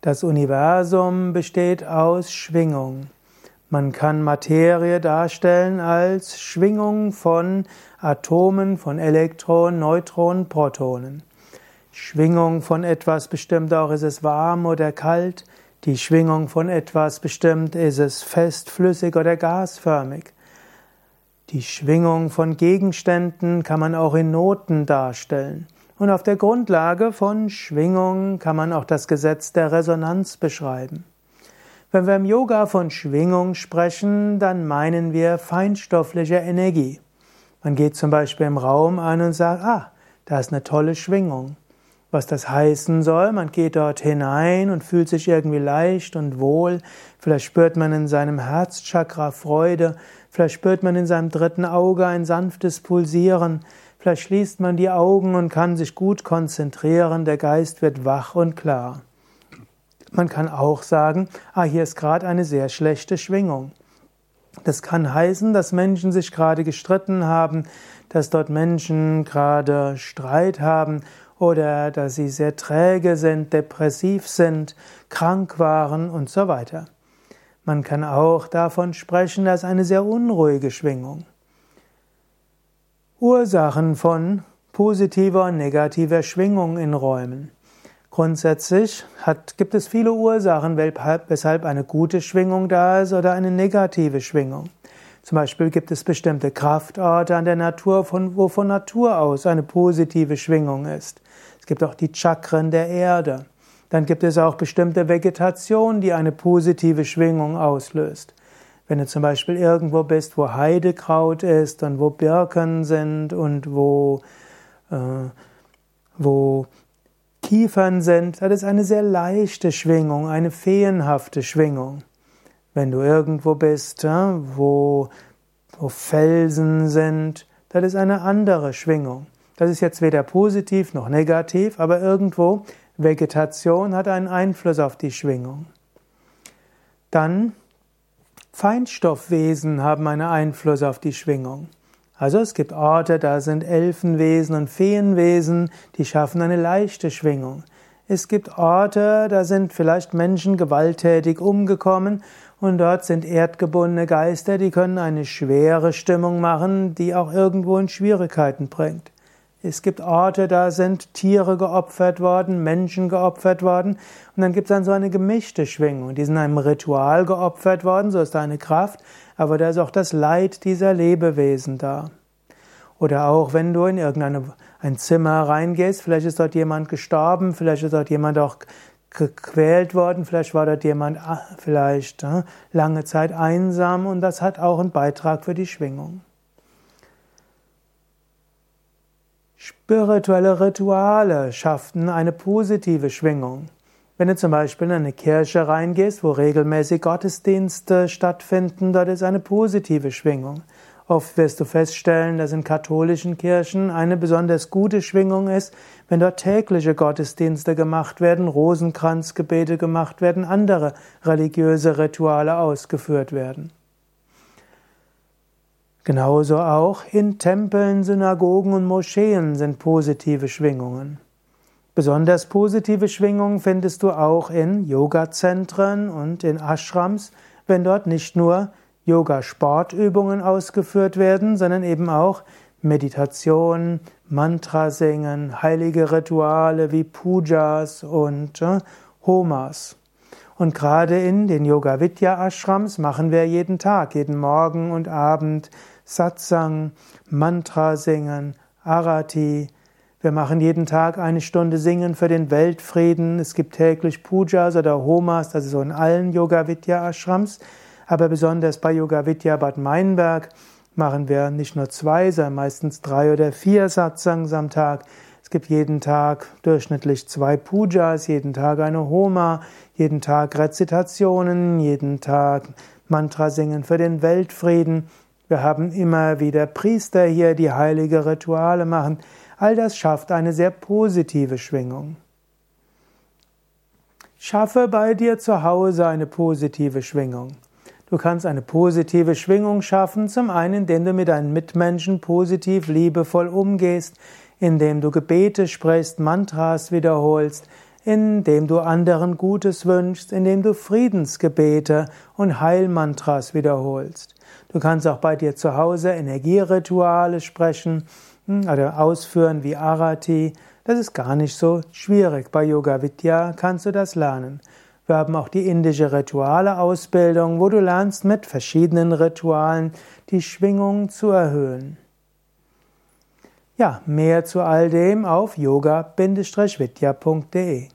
Das Universum besteht aus Schwingung. Man kann Materie darstellen als Schwingung von Atomen, von Elektronen, Neutronen, Protonen. Schwingung von etwas bestimmt auch, ist es warm oder kalt. Die Schwingung von etwas bestimmt, ist es fest, flüssig oder gasförmig. Die Schwingung von Gegenständen kann man auch in Noten darstellen. Und auf der Grundlage von Schwingung kann man auch das Gesetz der Resonanz beschreiben. Wenn wir im Yoga von Schwingung sprechen, dann meinen wir feinstoffliche Energie. Man geht zum Beispiel im Raum ein und sagt, ah, da ist eine tolle Schwingung. Was das heißen soll, man geht dort hinein und fühlt sich irgendwie leicht und wohl. Vielleicht spürt man in seinem Herzchakra Freude. Vielleicht spürt man in seinem dritten Auge ein sanftes Pulsieren. Vielleicht schließt man die Augen und kann sich gut konzentrieren, der Geist wird wach und klar. Man kann auch sagen, ah, hier ist gerade eine sehr schlechte Schwingung. Das kann heißen, dass Menschen sich gerade gestritten haben, dass dort Menschen gerade Streit haben oder dass sie sehr träge sind, depressiv sind, krank waren und so weiter. Man kann auch davon sprechen, dass eine sehr unruhige Schwingung. Ursachen von positiver und negativer Schwingung in Räumen. Grundsätzlich hat, gibt es viele Ursachen, weshalb eine gute Schwingung da ist oder eine negative Schwingung. Zum Beispiel gibt es bestimmte Kraftorte an der Natur, von, wo von Natur aus eine positive Schwingung ist. Es gibt auch die Chakren der Erde. Dann gibt es auch bestimmte Vegetation, die eine positive Schwingung auslöst. Wenn du zum Beispiel irgendwo bist, wo Heidekraut ist und wo Birken sind und wo, äh, wo Kiefern sind, das ist eine sehr leichte Schwingung, eine feenhafte Schwingung. Wenn du irgendwo bist, wo, wo Felsen sind, das ist eine andere Schwingung. Das ist jetzt weder positiv noch negativ, aber irgendwo Vegetation hat einen Einfluss auf die Schwingung. Dann Feinstoffwesen haben einen Einfluss auf die Schwingung. Also es gibt Orte, da sind Elfenwesen und Feenwesen, die schaffen eine leichte Schwingung. Es gibt Orte, da sind vielleicht Menschen gewalttätig umgekommen und dort sind erdgebundene Geister, die können eine schwere Stimmung machen, die auch irgendwo in Schwierigkeiten bringt. Es gibt Orte, da sind Tiere geopfert worden, Menschen geopfert worden. Und dann gibt es dann so eine gemischte Schwingung. Die sind einem Ritual geopfert worden, so ist da eine Kraft, aber da ist auch das Leid dieser Lebewesen da. Oder auch wenn du in irgendein ein Zimmer reingehst, vielleicht ist dort jemand gestorben, vielleicht ist dort jemand auch gequält worden, vielleicht war dort jemand ah, vielleicht äh, lange Zeit einsam und das hat auch einen Beitrag für die Schwingung. Spirituelle Rituale schaffen eine positive Schwingung. Wenn du zum Beispiel in eine Kirche reingehst, wo regelmäßig Gottesdienste stattfinden, dort ist eine positive Schwingung. Oft wirst du feststellen, dass in katholischen Kirchen eine besonders gute Schwingung ist, wenn dort tägliche Gottesdienste gemacht werden, Rosenkranzgebete gemacht werden, andere religiöse Rituale ausgeführt werden. Genauso auch in Tempeln, Synagogen und Moscheen sind positive Schwingungen. Besonders positive Schwingungen findest du auch in Yoga-Zentren und in Ashrams, wenn dort nicht nur Yoga-Sportübungen ausgeführt werden, sondern eben auch Meditation, Mantra singen, heilige Rituale wie Pujas und äh, Homas. Und gerade in den Yoga Vidya Ashrams machen wir jeden Tag, jeden Morgen und Abend Satsang, Mantra singen, Arati. Wir machen jeden Tag eine Stunde Singen für den Weltfrieden. Es gibt täglich Pujas oder Homas, das ist so in allen Yoga Vidya Ashrams. Aber besonders bei Yoga Vidya Bad Meinberg machen wir nicht nur zwei, sondern meistens drei oder vier Satsangs am Tag. Es gibt jeden Tag durchschnittlich zwei Pujas, jeden Tag eine Homa, jeden Tag Rezitationen, jeden Tag Mantra singen für den Weltfrieden. Wir haben immer wieder Priester hier, die heilige Rituale machen. All das schafft eine sehr positive Schwingung. Schaffe bei dir zu Hause eine positive Schwingung. Du kannst eine positive Schwingung schaffen, zum einen, indem du mit deinen Mitmenschen positiv, liebevoll umgehst, indem du Gebete sprichst, Mantras wiederholst, indem du anderen Gutes wünschst, indem du Friedensgebete und Heilmantras wiederholst. Du kannst auch bei dir zu Hause Energierituale sprechen hm, oder ausführen wie Arati. Das ist gar nicht so schwierig. Bei Yoga Vidya kannst du das lernen. Wir haben auch die indische Rituale-Ausbildung, wo du lernst mit verschiedenen Ritualen die Schwingung zu erhöhen. Ja, mehr zu all dem auf yoga-vidya.de